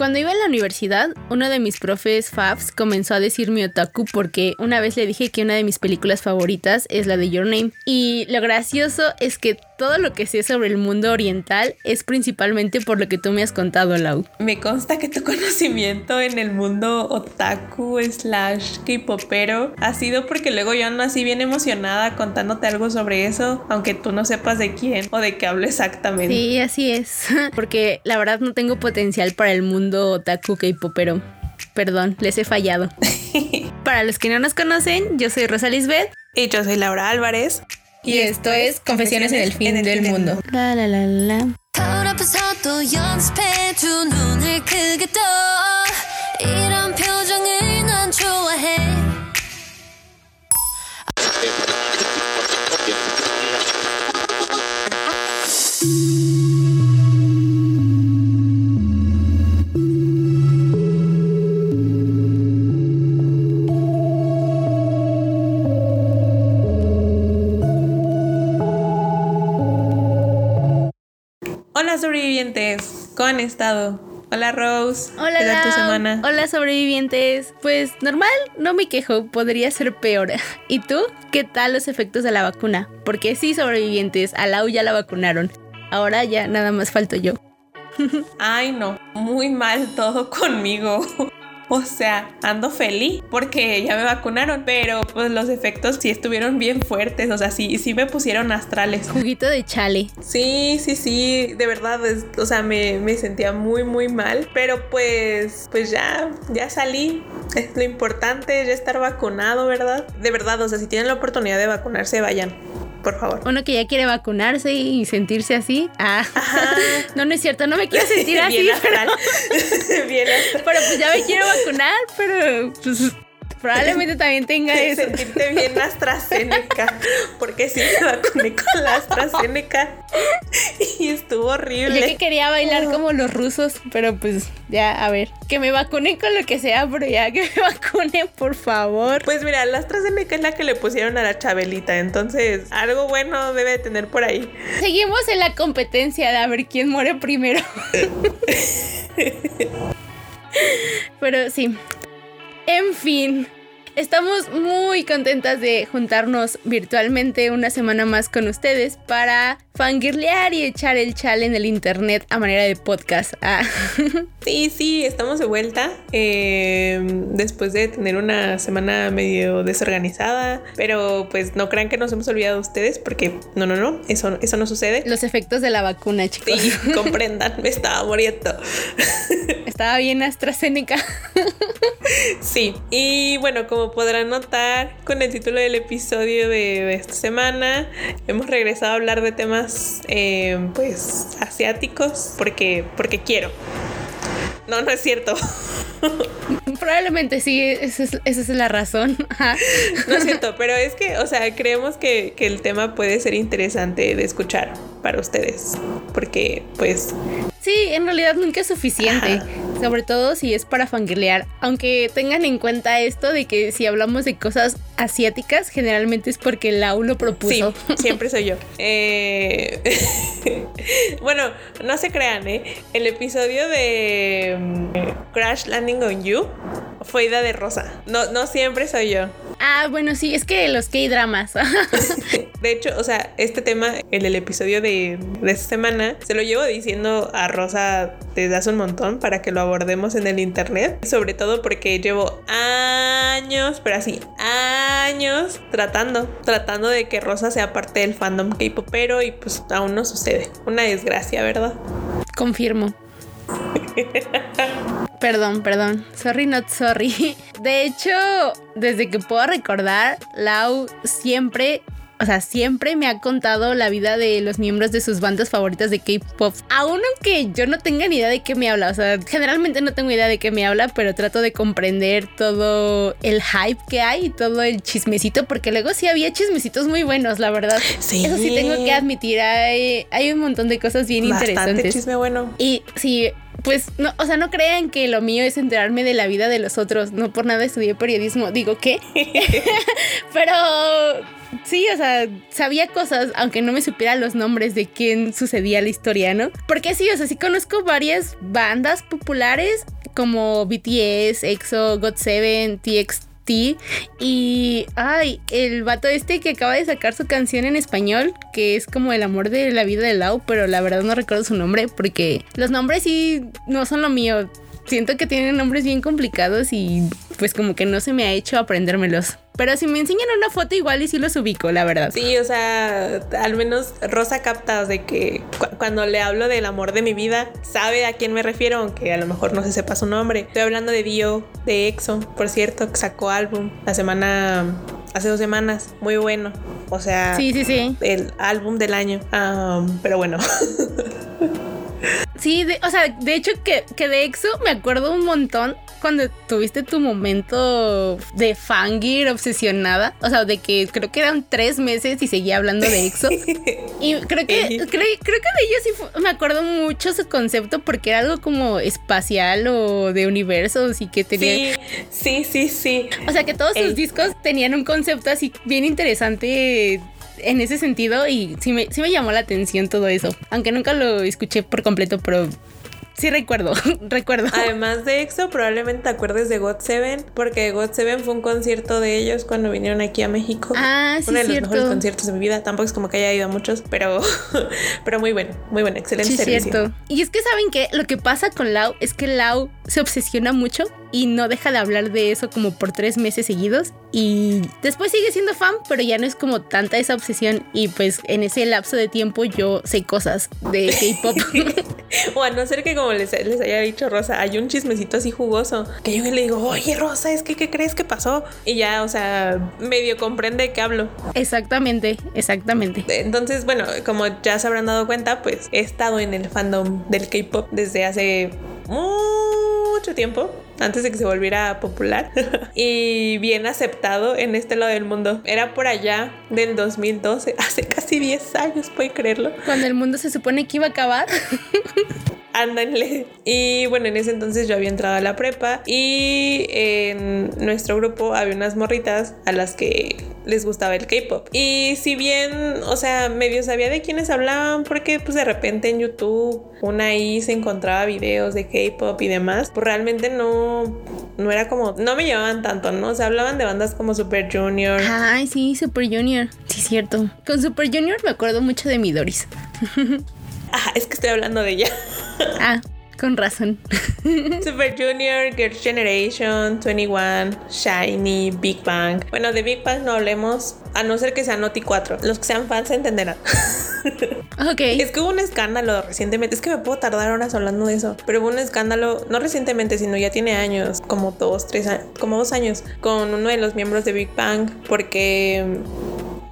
Cuando iba a la universidad, uno de mis profes Fabs comenzó a decirme otaku porque una vez le dije que una de mis películas favoritas es la de Your Name. Y lo gracioso es que todo lo que sé sobre el mundo oriental es principalmente por lo que tú me has contado, Lau. Me consta que tu conocimiento en el mundo otaku slash K-popero ha sido porque luego yo ando así bien emocionada contándote algo sobre eso, aunque tú no sepas de quién o de qué hablo exactamente. Sí, así es. Porque la verdad no tengo potencial para el mundo otaku K-popero. Perdón, les he fallado. Para los que no nos conocen, yo soy Rosa Lisbeth. Y yo soy Laura Álvarez. Y, esto es Confesiones en el fin del mundo. La la la la. Hola sobrevivientes, ¿cómo han estado? Hola Rose, Hola, ¿qué tal tu semana? Hola sobrevivientes. Pues normal, no me quejo, podría ser peor. ¿Y tú? ¿Qué tal los efectos de la vacuna? Porque sí, sobrevivientes, a Lau ya la vacunaron. Ahora ya nada más falto yo. Ay no, muy mal todo conmigo. O sea, ando feliz porque ya me vacunaron, pero pues los efectos sí estuvieron bien fuertes, o sea, sí, sí me pusieron astrales. Juguito de chale. Sí, sí, sí, de verdad, es- o sea, me, me sentía muy, muy mal, pero pues, pues ya, ya salí, es lo importante, ya estar vacunado, ¿verdad? De verdad, o sea, si tienen la oportunidad de vacunarse, vayan, por favor. Uno que ya quiere vacunarse y sentirse así. Ah, no, no es cierto, no me quiero sentir así. Bien pero, astral. Bien astral. pero pues ya me quiero vacunar, pero pues probablemente también tenga eso. Sentirte bien AstraZeneca, porque sí me vacuné con la AstraZeneca y estuvo Yo horrible. que quería bailar como los rusos, pero pues ya, a ver, que me vacunen con lo que sea, pero ya que me vacunen, por favor. Pues mira, la AstraZeneca es la que le pusieron a la Chabelita, entonces algo bueno debe de tener por ahí. Seguimos en la competencia de a ver quién muere primero. Pero sí. En fin. Estamos muy contentas de juntarnos virtualmente una semana más con ustedes para fangirlear y echar el chal en el internet a manera de podcast. Ah. Sí, sí, estamos de vuelta eh, después de tener una semana medio desorganizada, pero pues no crean que nos hemos olvidado de ustedes porque no, no, no, eso, eso no sucede. Los efectos de la vacuna, chicos. Sí, comprendan, me estaba muriendo. Estaba bien AstraZeneca. Sí, y bueno, como podrán notar con el título del episodio de, esta semana, hemos regresado a hablar de temas eh, pues asiáticos porque, porque quiero. No, no es cierto. Probablemente sí, esa es, esa es la razón. No es cierto, pero es que, o sea, creemos que, que el tema puede ser interesante de escuchar para ustedes. Porque, pues, Sí, en realidad nunca es suficiente. Ajá. Sobre todo si es para fangirlear. Aunque tengan en cuenta esto de que si hablamos de cosas asiáticas, generalmente es porque Lau lo sí, propuso. siempre soy yo. Eh, bueno, no se crean, ¿eh? El episodio de mm, Crash Landing on You fue idea de Rosa. No, no siempre soy yo. Ah, bueno, sí, es que los K-dramas. De hecho, o sea, este tema, el del episodio de, de esta semana, se lo llevo diciendo a Rosa desde hace un montón para que lo abordemos en el internet. Sobre todo porque llevo años, pero así, años tratando, tratando de que Rosa sea parte del fandom K-popero y pues aún no sucede. Una desgracia, ¿verdad? Confirmo. Perdón, perdón. Sorry, not sorry. De hecho, desde que puedo recordar, Lau siempre, o sea, siempre me ha contado la vida de los miembros de sus bandas favoritas de K-pop. Aún aunque yo no tenga ni idea de qué me habla. O sea, generalmente no tengo idea de qué me habla, pero trato de comprender todo el hype que hay y todo el chismecito, porque luego sí había chismecitos muy buenos, la verdad. Sí. Eso sí tengo que admitir. Hay, hay un montón de cosas bien Bastante interesantes. chisme bueno. Y sí, pues, no, o sea, no crean que lo mío es enterarme de la vida de los otros. No por nada estudié periodismo. Digo, ¿qué? Pero sí, o sea, sabía cosas, aunque no me supiera los nombres de quién sucedía la historia, ¿no? Porque sí, o sea, sí conozco varias bandas populares como BTS, EXO, GOT7, TXT y, ay, el vato este que acaba de sacar su canción en español, que es como el amor de la vida de Lau, pero la verdad no recuerdo su nombre porque los nombres sí no son lo mío. Siento que tienen nombres bien complicados y pues como que no se me ha hecho aprendérmelos. Pero si me enseñan una foto igual y sí los ubico, la verdad. Sí, o sea, al menos Rosa capta de que cuando le hablo del amor de mi vida, sabe a quién me refiero, aunque a lo mejor no se sepa su nombre. Estoy hablando de Dio, de EXO, por cierto, que sacó álbum la semana hace dos semanas, muy bueno. O sea, sí, sí, sí. El álbum del año. pero bueno. Sí, o sea, de hecho que, que de EXO me acuerdo un montón cuando tuviste tu momento de fangir obsesionada. O sea, de que creo que eran tres meses y seguía hablando de EXO. y creo que, creo, que de ellos sí me acuerdo mucho su concepto porque era algo como espacial o de universos y que tenía. Sí, sí, sí. O sea, que todos sus discos tenían un concepto así bien interesante en ese sentido y sí me, sí me llamó la atención todo eso. Aunque nunca lo escuché por completo, pero Sí recuerdo, recuerdo. Además de EXO, probablemente te acuerdes de God 7 porque God 7 fue un concierto de ellos cuando vinieron aquí a México. Ah, sí, Uno de los mejores conciertos de mi vida. Tampoco es como que haya ido a muchos, pero, pero muy bueno, muy bueno, excelente sí, cierto. Y es que saben que lo que pasa con Lau es que Lau se obsesiona mucho y no deja de hablar de eso como por tres meses seguidos y después sigue siendo fan, pero ya no es como tanta esa obsesión y pues en ese lapso de tiempo yo sé cosas de K-pop. o a no ser que como les, les, haya dicho Rosa, hay un chismecito así jugoso que yo le digo, oye Rosa, es que ¿qué crees que pasó? Y ya, o sea, medio comprende que hablo. Exactamente, exactamente. Entonces, bueno, como ya se habrán dado cuenta, pues he estado en el fandom del K-pop desde hace mucho tiempo antes de que se volviera popular y bien aceptado en este lado del mundo. Era por allá del 2012, hace casi 10 años, puede creerlo. Cuando el mundo se supone que iba a acabar. Ándanle. Y bueno, en ese entonces yo había entrado a la prepa y en nuestro grupo había unas morritas a las que les gustaba el K-pop. Y si bien, o sea, medio sabía de quiénes hablaban, porque pues de repente en YouTube una ahí se encontraba videos de K-pop y demás, pues realmente no, no era como, no me llevaban tanto, ¿no? O sea, hablaban de bandas como Super Junior. Ay, sí, Super Junior, sí, cierto. Con Super Junior me acuerdo mucho de Midoris. Ah, es que estoy hablando de ella. Ah, con razón. Super Junior, Girls' Generation, 21, Shiny, Big Bang. Bueno, de Big Bang no hablemos, a no ser que sea Noti 4. Los que sean fans entenderán. Ok. Es que hubo un escándalo recientemente. Es que me puedo tardar horas hablando de eso. Pero hubo un escándalo, no recientemente, sino ya tiene años, como dos, tres años, como dos años, con uno de los miembros de Big Bang, porque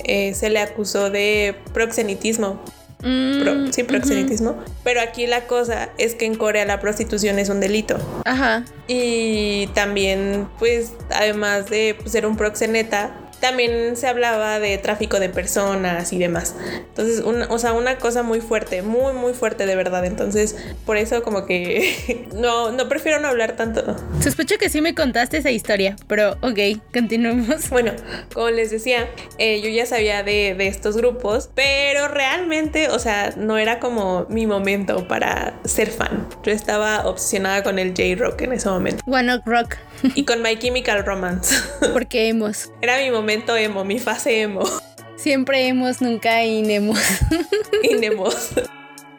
eh, se le acusó de proxenitismo. Mm, sí, proxenetismo. Pero aquí la cosa es que en Corea la prostitución es un delito. Ajá. Y también, pues, además de ser un proxeneta, también se hablaba de tráfico de personas y demás. Entonces, una, o sea, una cosa muy fuerte, muy, muy fuerte de verdad. Entonces, por eso como que no, no prefiero no hablar tanto. Sospecho que sí me contaste esa historia, pero ok, continuemos. Bueno, como les decía, eh, yo ya sabía de, de estos grupos, pero realmente, o sea, no era como mi momento para ser fan. Yo estaba obsesionada con el J-Rock en ese momento. One Ok Rock. y con My Chemical Romance. Porque hemos. Era mi momento emo, mi fase emo. Siempre hemos, nunca inemos. inemos.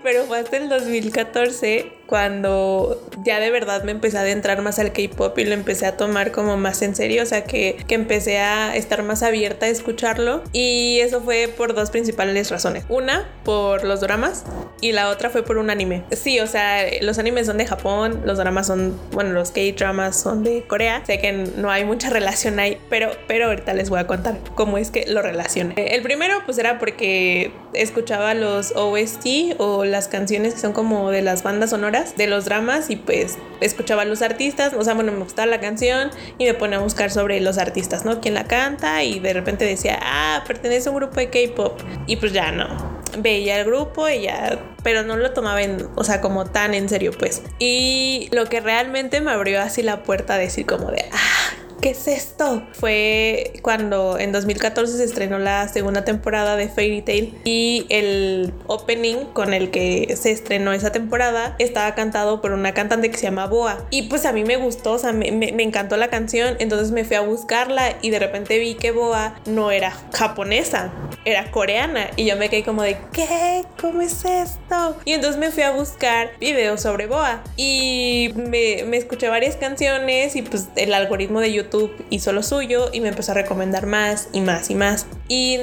Pero fue hasta el 2014 cuando ya de verdad me empecé a adentrar más al K-pop y lo empecé a tomar como más en serio, o sea que, que empecé a estar más abierta a escucharlo y eso fue por dos principales razones. Una, por los dramas y la otra fue por un anime. Sí, o sea, los animes son de Japón, los dramas son, bueno, los K-dramas son de Corea. Sé que no hay mucha relación ahí, pero, pero ahorita les voy a contar cómo es que lo relacioné. El primero pues era porque escuchaba los OST o las canciones que son como de las bandas sonoras de los dramas y pues escuchaba a los artistas, o sea, bueno, me gustaba la canción y me ponía a buscar sobre los artistas, ¿no? Quién la canta y de repente decía, ah, pertenece a un grupo de K-pop y pues ya no. Veía el grupo y ya, pero no lo tomaba en, o sea, como tan en serio, pues. Y lo que realmente me abrió así la puerta a decir como de, ah, ¿qué es esto? Fue cuando en 2014 se estrenó la segunda temporada de Fairy Tail y el opening con el que se estrenó esa temporada estaba cantado por una cantante que se llama Boa. Y pues a mí me gustó, o sea, me, encantó la canción, entonces me fui a buscarla y de repente vi que Boa no era japonesa, era coreana. Y yo me quedé como de, ¿qué? ¿Cómo es esto? Y entonces me fui a buscar videos sobre Boa y me, me escuché varias canciones y pues el algoritmo de YouTube hizo lo suyo y me empezó a recomendar más y más y más. Y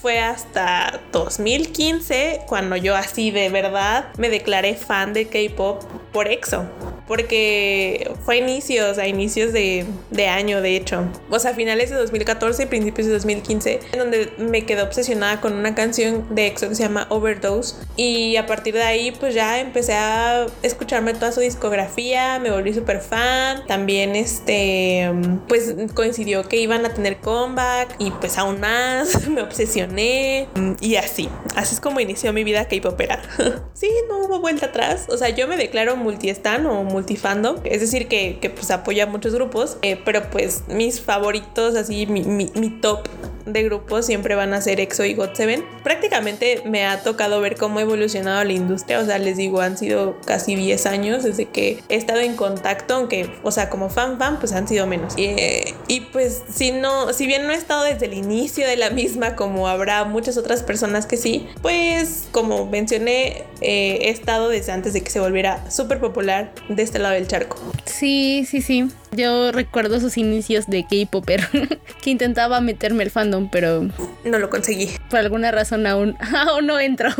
fue hasta 2015 cuando yo así de verdad me declaré fan de K-Pop por EXO. Porque fue a inicios, a inicios de, de año de hecho. O sea, finales de 2014 y principios de 2015, en donde me quedé obsesionada con una canción de EXO que se llama Overdose. Y a partir de ahí pues ya empecé a escucharme toda su discografía, me volví súper fan. También este, pues coincidió que iban a tener comeback y pues aún más me obsesioné y así. Así es como inició mi vida K-popera. sí, no hubo vuelta atrás. O sea, yo me declaro multi-stan o multifando. Es decir, que, que pues apoya a muchos grupos. Eh, pero pues mis favoritos, así, mi, mi, mi top de grupos siempre van a ser EXO y GOT7. Prácticamente me ha tocado ver cómo ha evolucionado la industria, o sea, les digo, han sido casi 10 años desde que he estado en contacto, aunque, o sea, como fan fan, pues han sido menos. Y, y pues si no, si bien no he estado desde el inicio de la misma, como habrá muchas otras personas que sí, pues como mencioné, eh, he estado desde antes de que se volviera súper popular de este lado del charco. Sí, sí, sí. Yo recuerdo sus inicios de K-Popper, que intentaba meterme el fandom, pero... No lo conseguí. Por alguna razón aún, aún no entro.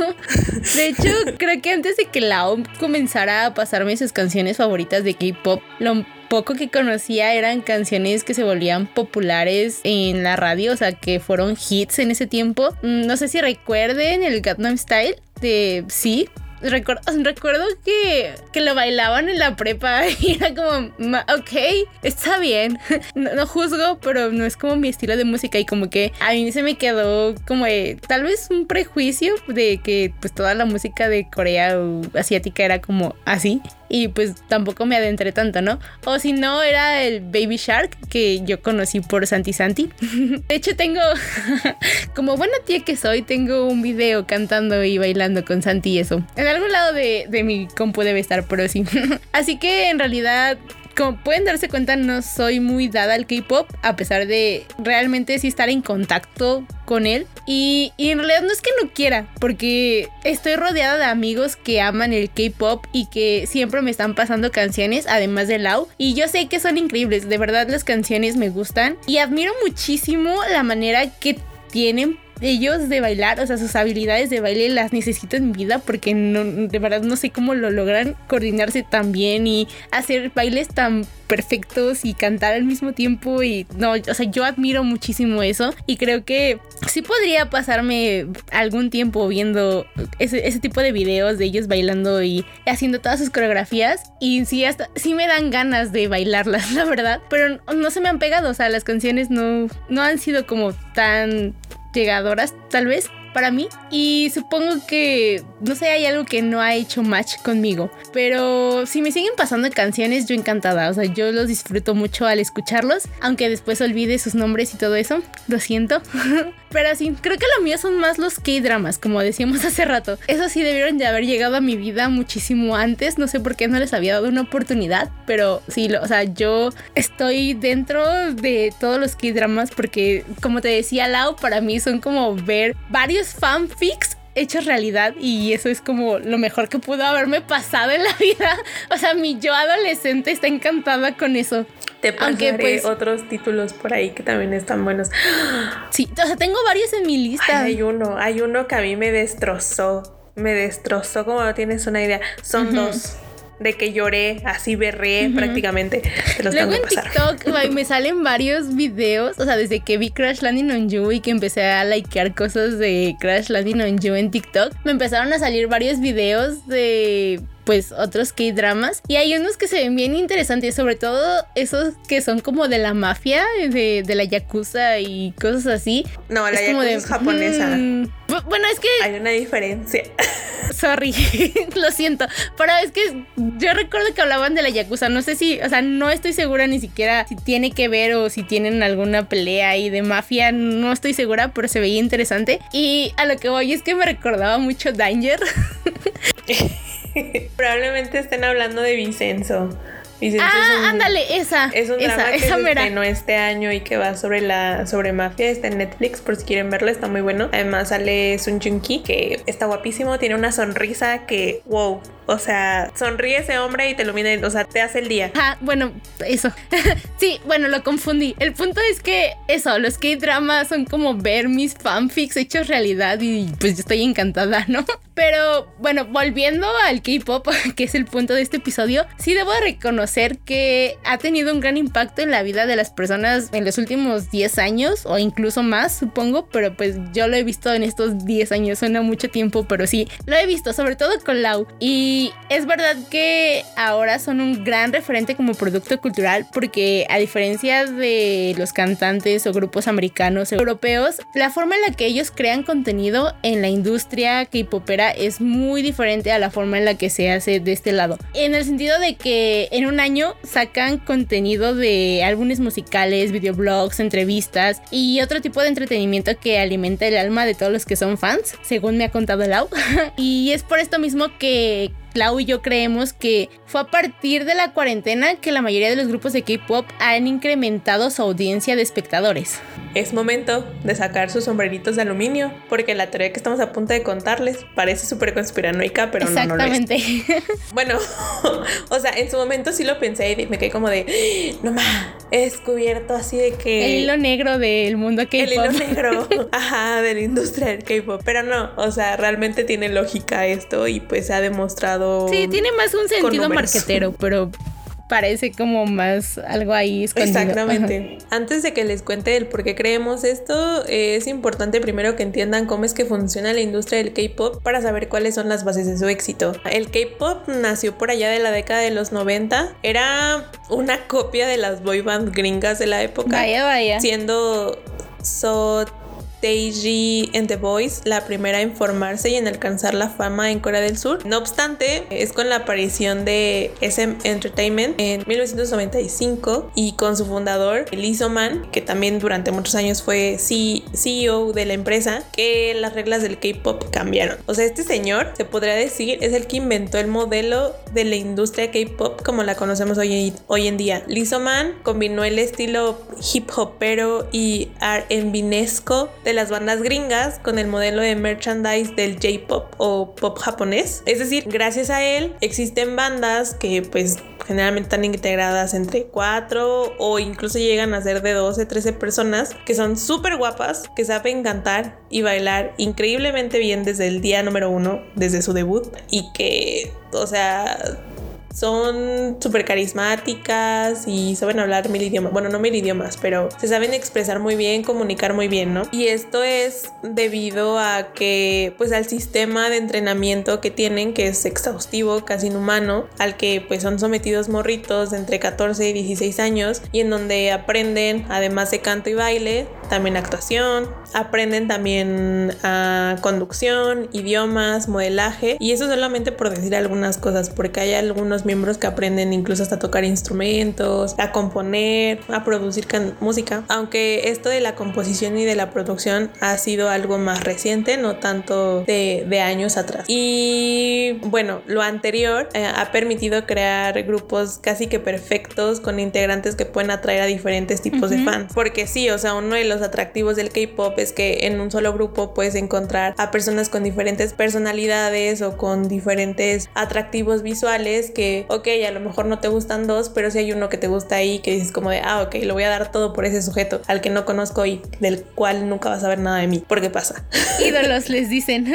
De hecho, creo que antes de que Lao comenzara a pasarme sus canciones favoritas de K-Pop, lo poco que conocía eran canciones que se volvían populares en la radio, o sea, que fueron hits en ese tiempo. No sé si recuerden el Gangnam Style de sí, recuerdo, recuerdo que, que lo bailaban en la prepa y era como, ok, está bien, no, juzgo, pero no es como mi estilo de música y como que a mí se me quedó como de, tal vez un prejuicio de que pues toda la música de Corea o asiática era como así y pues tampoco me adentré tanto, ¿no? O si no, era el Baby Shark que yo conocí por Santi Santi. De hecho, tengo, como buena tía que soy, tengo un video cantando y bailando con Santi y eso. En algún lado de, de mi compu debe estar, pero sí. Así que en realidad como pueden darse cuenta, no soy muy dada al K-pop, a pesar de realmente sí estar en contacto con él. Y, y, en realidad no es que no quiera, porque estoy rodeada de amigos que aman el K-pop y que siempre me están pasando canciones, además de Lau. Y yo sé que son increíbles, de verdad las canciones me gustan. Y admiro muchísimo la manera que tienen ellos de bailar, o sea, sus habilidades de baile las necesito en mi vida porque no, de verdad no sé cómo lo logran coordinarse tan bien y hacer bailes tan perfectos y cantar al mismo tiempo y no, o sea, yo admiro muchísimo eso y creo que sí podría pasarme algún tiempo viendo ese, tipo de videos de ellos bailando y haciendo todas sus coreografías y sí, hasta, sí me dan ganas de bailarlas, la verdad, pero no se me han pegado, o sea, las canciones no, no han sido como tan llegadoras tal vez para mí. Y supongo que no sé hay algo que no ha hecho match conmigo. Pero si me siguen pasando canciones yo encantada. O sea yo los disfruto mucho al escucharlos aunque después olvide sus nombres y todo eso. Lo siento pero sí creo que lo mío son más los K-dramas como decíamos hace rato. Eso sí debieron de haber llegado a mi vida muchísimo antes. No sé por qué no les había dado una oportunidad pero sí lo, o sea yo estoy dentro de todos los K-dramas porque como te decía Lau para mí son como ver varios fanfics hechos realidad y eso es como lo mejor que pudo haberme pasado en la vida. O sea, mi yo adolescente está encantada con eso. Te pasaré Aunque, pues, otros títulos por ahí que también están buenos. Sí, o sea, tengo varios en mi lista. Ay, hay uno, hay uno que a mí me destrozó. Me destrozó, como no tienes una idea. Son uh -huh. dos de que lloré, así berré uh -huh. prácticamente. Luego en TikTok me salen varios videos, o sea, desde que vi Crash Landing on You y que empecé a likear cosas de Crash Landing on You en TikTok, me empezaron a salir varios videos de pues otros K-dramas. Y hay unos que se ven bien interesantes, sobre todo esos que son como de la mafia, de, de la yakuza y cosas así. No, la yakuza es japonesa. Mm, bueno, es que... Hay una diferencia. Sorry, lo siento. Pero es que yo recuerdo que hablaban de la Yakuza. No sé si, o sea, no estoy segura ni siquiera si tiene que ver o si tienen alguna pelea ahí de mafia. No estoy segura, pero se veía interesante. Y a lo que voy es que me recordaba mucho Danger. Probablemente estén hablando de Vincenzo ah, ándale, esa. Es un drama que se estrenó este año y que va sobre la sobre mafia. Está en Netflix por si quieren verlo, está muy bueno. Además sale Sun Jung Ki, que está guapísimo, tiene una sonrisa que, wow, o sea, sonríe ese hombre y te ilumina, o sea, te hace el día. Ah, bueno, eso. sí, bueno, lo confundí. El punto es que eso, los K-dramas son como ver mis fanfics hechos realidad y pues yo estoy encantada, ¿no? Pero bueno, volviendo al K-pop, que es el punto de este episodio, sí debo reconocer que ha tenido un gran impacto en la vida de las personas en los últimos 10 años o incluso más, supongo, pero pues yo lo he visto en estos 10 años, suena mucho tiempo, pero sí, lo he visto, sobre todo con Lau. Y y es verdad que ahora son un gran referente como producto cultural porque a diferencia de los cantantes o grupos americanos o europeos, la forma en la que ellos crean contenido en la industria K-popera es muy diferente a la forma en la que se hace de este lado. En el sentido de que en un año sacan contenido de álbumes musicales, videoblogs, entrevistas y otro tipo de entretenimiento que alimenta el alma de todos los que son fans, según me ha contado Lau. y es por esto mismo que Clau y yo creemos que fue a partir de la cuarentena que la mayoría de los grupos de K-pop han incrementado su audiencia de espectadores. Es momento de sacar sus sombreritos de aluminio, porque la teoría que estamos a punto de contarles parece súper conspiranoica, pero no, no lo es. Bueno, o sea, en su momento sí lo pensé y me quedé como de, no más, he descubierto así de que... El hilo negro del mundo K-pop. El hilo negro, ajá, de la industria del K-pop. Pero no, o sea, realmente tiene lógica esto y pues se ha demostrado... Sí, tiene más un sentido marquetero, pero parece como más algo ahí escondido. Exactamente. Antes de que les cuente el por qué creemos esto, es importante primero que entiendan cómo es que funciona la industria del K-pop para saber cuáles son las bases de su éxito. El K-pop nació por allá de la década de los 90. Era una copia de las boy band gringas de la época. Vaya, vaya. Siendo So Taiji en The Voice, la primera en formarse y en alcanzar la fama en Corea del Sur. No obstante, es con la aparición de SM Entertainment en 1995 y con su fundador, Lee Man, que también durante muchos años fue CEO de la empresa, que las reglas del K-pop cambiaron. O sea, este señor, se podría decir, es el que inventó el modelo de la industria K-pop como la conocemos hoy, hoy en día. Lee Man combinó el estilo hip hopero y R&B-nesco de las bandas gringas con el modelo de merchandise del J-pop o pop japonés. Es decir, gracias a él existen bandas que pues generalmente están integradas entre 4 o incluso llegan a ser de 12, 13 personas que son súper guapas, que saben cantar y bailar increíblemente bien desde el día número uno, desde su debut y que, o sea, son súper carismáticas y saben hablar mil idiomas. Bueno, no mil idiomas, pero se saben expresar muy bien, comunicar muy bien, ¿no? Y esto es debido a que, pues, al sistema de entrenamiento que tienen, que es exhaustivo, casi inhumano, al que, pues, son sometidos morritos de entre 14 y 16 años y en donde aprenden, además de canto y baile, también actuación, aprenden también a conducción, idiomas, modelaje y eso solamente por decir algunas cosas, porque hay algunos miembros que aprenden incluso hasta tocar instrumentos, a componer, a producir música, aunque esto de la composición y de la producción ha sido algo más reciente, no tanto de, años atrás. Y bueno, lo anterior eh, ha permitido crear grupos casi que perfectos con integrantes que pueden atraer a diferentes tipos de fans, porque sí, o sea, uno de los atractivos del K-pop es que en un solo grupo puedes encontrar a personas con diferentes personalidades o con diferentes atractivos visuales que que, ok, a lo mejor no te gustan dos, pero si hay uno que te gusta ahí que dices como de, ah, ok, lo voy a dar todo por ese sujeto al que no conozco y del cual nunca vas a ver nada de mí. ¿Por qué pasa? Ídolos les dicen.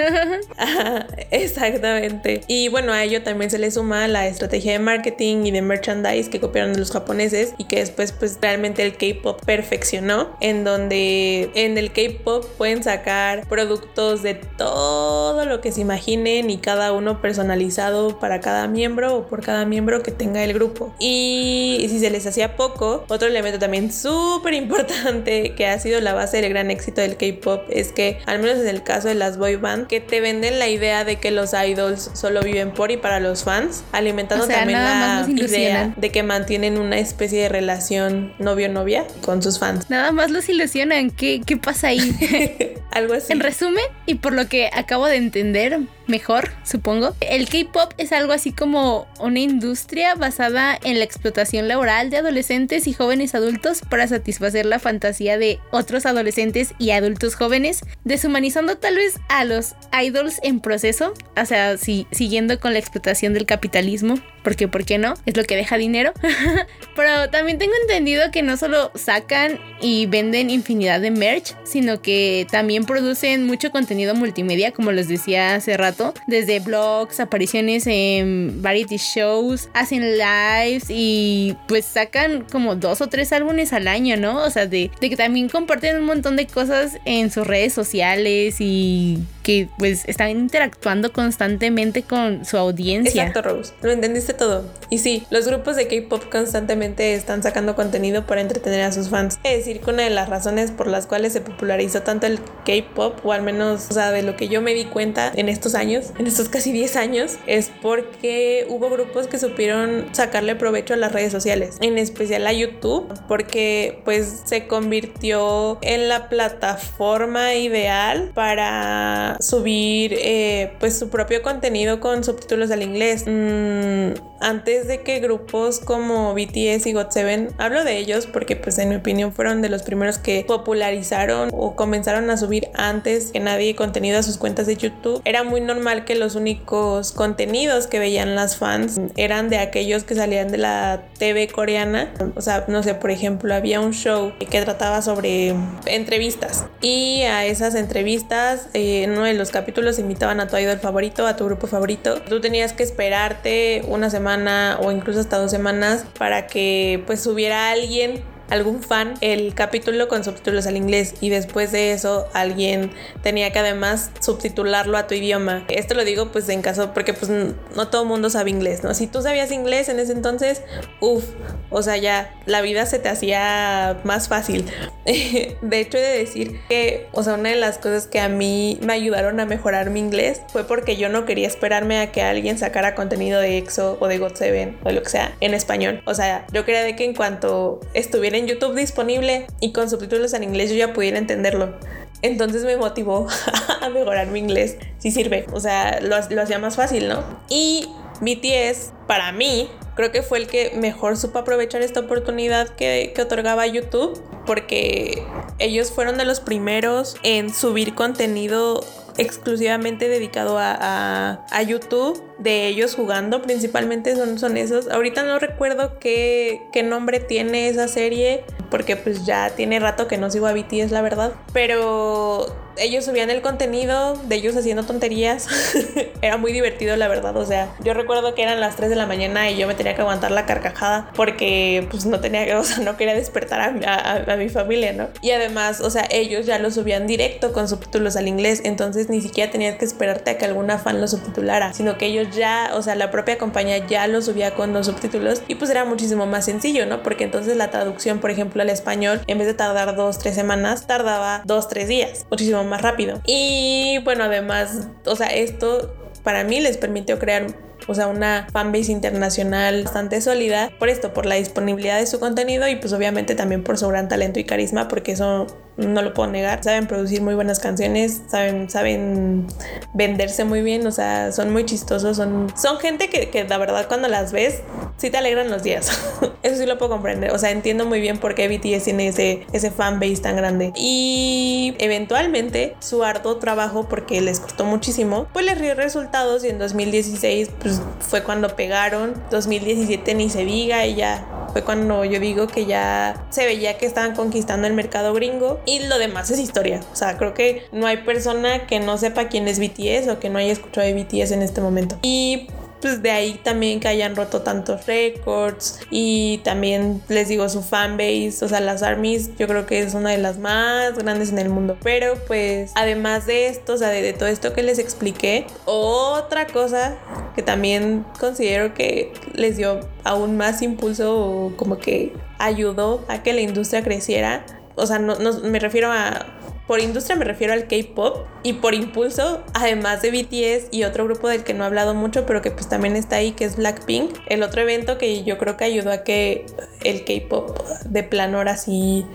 exactamente. Y bueno, a ello también se le suma la estrategia de marketing y de merchandise que copiaron de los japoneses y que después pues realmente el K-pop perfeccionó, en donde en el K-pop pueden sacar productos de todo lo que se imaginen y cada uno personalizado para cada miembro o por cada miembro que tenga el grupo. Y si se les hacía poco, otro elemento también súper importante que ha sido la base del gran éxito del K-pop es que, al menos en el caso de las boy band, que te venden la idea de que los idols solo viven por y para los fans, alimentando también la idea de que mantienen una especie de relación novio-novia con sus fans. Nada más los ilusionan. ¿Qué, qué pasa ahí? Algo así. En resumen, y por lo que acabo de entender, mejor, supongo. El K-pop es algo así como una industria basada en la explotación laboral de adolescentes y jóvenes adultos para satisfacer la fantasía de otros adolescentes y adultos jóvenes, deshumanizando tal vez a los idols en proceso, o sea, si, siguiendo con la explotación del capitalismo, porque ¿por qué no? Es lo que deja dinero. Pero también tengo entendido que no solo sacan y venden infinidad de merch, sino que también producen mucho contenido multimedia, como les decía hace rato, desde blogs, apariciones en variety shows, hacen lives y pues sacan como dos o tres álbumes al año, ¿no? O sea, de, de que también comparten un montón de cosas en sus redes sociales y que pues están interactuando constantemente con su audiencia. Exacto, Rose. Lo entendiste todo. Y sí, los grupos de K-pop constantemente están sacando contenido para entretener a sus fans. Es decir, que una de las razones por las cuales se popularizó tanto el K-pop, o al menos, o sea, de lo que yo me di cuenta en estos años, en estos casi 10 años, es porque hubo grupos que supieron sacarle provecho a las redes sociales, en especial a YouTube, porque pues se convirtió en la plataforma ideal para subir eh, pues su propio contenido con subtítulos al inglés. Mm, antes de que grupos como BTS y GOT7, hablo de ellos porque pues en mi opinión fueron de los primeros que popularizaron o comenzaron a subir antes que nadie contenido a sus cuentas de YouTube. Era muy normal que los únicos contenidos que veían las fans eran de aquellos que salían de la TV coreana. O sea, no sé, por ejemplo, había un show que trataba sobre entrevistas y a esas entrevistas eh, en de los capítulos invitaban a tu idol favorito, a tu grupo favorito. Tú tenías que esperarte una semana o incluso hasta dos semanas para que pues subiera alguien algún fan el capítulo con subtítulos al inglés y después de eso alguien tenía que además subtitularlo a tu idioma. Esto lo digo pues en caso porque pues no todo mundo sabe inglés, ¿no? Si tú sabías inglés en ese entonces, uff, o sea, ya la vida se te hacía más fácil. de hecho, he de decir que, o sea, una de las cosas que a mí me ayudaron a mejorar mi inglés fue porque yo no quería esperarme a que alguien sacara contenido de EXO o de GOT7 o de lo que sea en español. O sea, yo quería de que en cuanto estuviera en YouTube disponible y con subtítulos en inglés yo ya pudiera entenderlo. Entonces me motivó a mejorar mi inglés. Sí sirve. O sea, lo, lo hacía más fácil, ¿no? Y BTS, para mí, creo que fue el que mejor supo aprovechar esta oportunidad que, que, otorgaba YouTube, porque ellos fueron de los primeros en subir contenido exclusivamente dedicado a, a, YouTube, de ellos jugando, principalmente son, son esos. Ahorita no recuerdo qué, qué, nombre tiene esa serie, porque pues ya tiene rato que no sigo a BTS, la verdad. Pero ellos subían el contenido de ellos haciendo tonterías. Era muy divertido, la verdad. O sea, yo recuerdo que eran las 3 de la mañana y yo me tenía que aguantar la carcajada porque pues no tenía que, o sea, no quería despertar a, mi familia, ¿no? Y además, o sea, ellos ya lo subían directo con subtítulos al inglés, entonces ni siquiera tenías que esperarte a que alguna fan lo subtitulara, sino que ellos ya, o sea, la propia compañía ya lo subía con los subtítulos y pues era muchísimo más sencillo, ¿no? Porque entonces la traducción, por ejemplo, al español, en vez de tardar dos, tres semanas, tardaba dos, tres días, muchísimo más rápido. Y bueno, además, o sea, esto para mí les permitió crear o sea, una fanbase internacional bastante sólida por esto, por la disponibilidad de su contenido y pues obviamente también por su gran talento y carisma, porque eso no lo puedo negar. Saben producir muy buenas canciones, saben, saben venderse muy bien, o sea, son muy chistosos, son, son gente que, que la verdad cuando las ves sí te alegran los días. Eso sí lo puedo comprender. O sea, entiendo muy bien por qué BTS tiene ese, ese fanbase tan grande. Y eventualmente su arduo trabajo, porque les costó muchísimo, pues les dio resultados y en 2016 pues fue cuando pegaron. 2017 ni se diga y ya fue cuando yo digo que ya se veía que estaban conquistando el mercado gringo y lo demás es historia. O sea, creo que no hay persona que no sepa quién es BTS o que no haya escuchado de BTS en este momento. Y pues de ahí también que hayan roto tantos récords y también les digo su fanbase, o sea, las armies yo creo que es una de las más grandes en el mundo, pero pues además de esto, o sea, de, todo esto que les expliqué, otra cosa que también considero que les dio aún más impulso o como que ayudó a que la industria creciera, o sea, no me refiero a por industria me refiero al K-pop y por impulso, además de BTS y otro grupo del que no he hablado mucho, pero que pues también está ahí, que es Blackpink, el otro evento que yo creo que ayudó a que el K-pop de plano ahora sí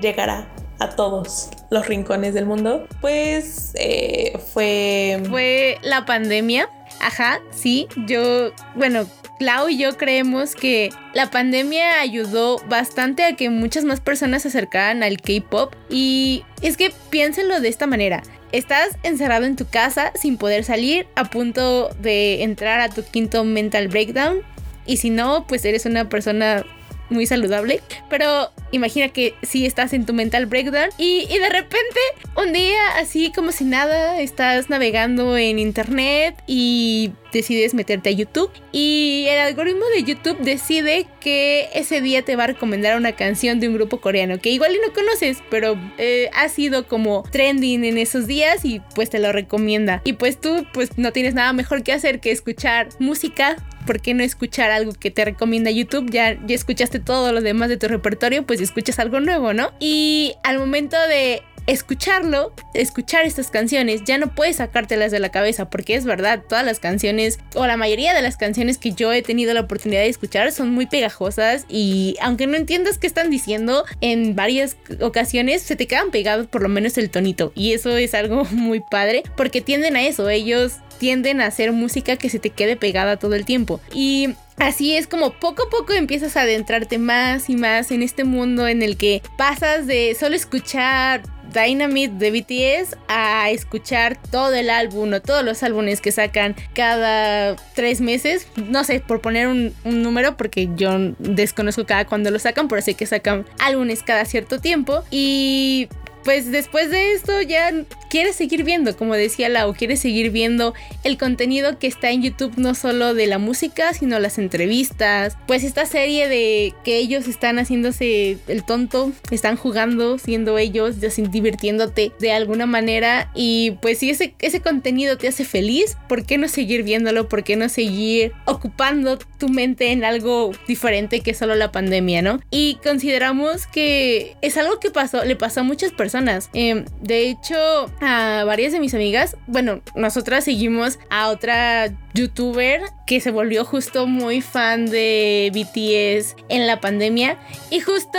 llegara a todos los rincones del mundo, pues eh, fue... Fue la pandemia. Ajá, sí, yo, bueno, Clau y yo creemos que la pandemia ayudó bastante a que muchas más personas se acercaran al K-pop y es que piénsenlo de esta manera. Estás encerrado en tu casa sin poder salir, a punto de entrar a tu quinto mental breakdown. Y si no, pues eres una persona muy saludable. Pero imagina que si estás en tu mental breakdown y, de repente un día así como si nada estás navegando en internet y decides meterte a YouTube y el algoritmo de YouTube decide que ese día te va a recomendar una canción de un grupo coreano que igual no conoces, pero eh, ha sido como trending en esos días y pues te lo recomienda. Y pues tú pues no tienes nada mejor que hacer que escuchar música ¿por qué no escuchar algo que te recomienda YouTube? Ya, ya escuchaste todo lo demás de tu repertorio, pues escuchas algo nuevo, ¿no? Y al momento de escucharlo, escuchar estas canciones, ya no puedes sacártelas de la cabeza, porque es verdad, todas las canciones, o la mayoría de las canciones que yo he tenido la oportunidad de escuchar son muy pegajosas y aunque no entiendas qué están diciendo, en varias ocasiones se te quedan pegados por lo menos el tonito. Y eso es algo muy padre, porque tienden a eso, ellos tienden a hacer música que se te quede pegada todo el tiempo. Y Así es como poco a poco empiezas a adentrarte más y más en este mundo en el que pasas de solo escuchar Dynamite de BTS a escuchar todo el álbum o todos los álbumes que sacan cada tres meses. No sé, por poner un, un número, porque yo desconozco cada cuando lo sacan, pero sé que sacan álbumes cada cierto tiempo. Y pues después de esto ya quieres seguir viendo, como decía Lau, quieres seguir viendo el contenido que está en YouTube, no solo de la música, sino las entrevistas. Pues esta serie de que ellos están haciéndose el tonto, están jugando, siendo ellos, divirtiéndote de alguna manera. Y pues si ese, ese contenido te hace feliz, ¿por qué no seguir viéndolo? ¿Por qué no seguir ocupando tu mente en algo diferente que solo la pandemia, no? Y consideramos que es algo que pasó, le pasó a muchas personas Em, de hecho, a varias de mis amigas, bueno, nosotras seguimos a otra youtuber que se volvió justo muy fan de BTS en la pandemia. Y justo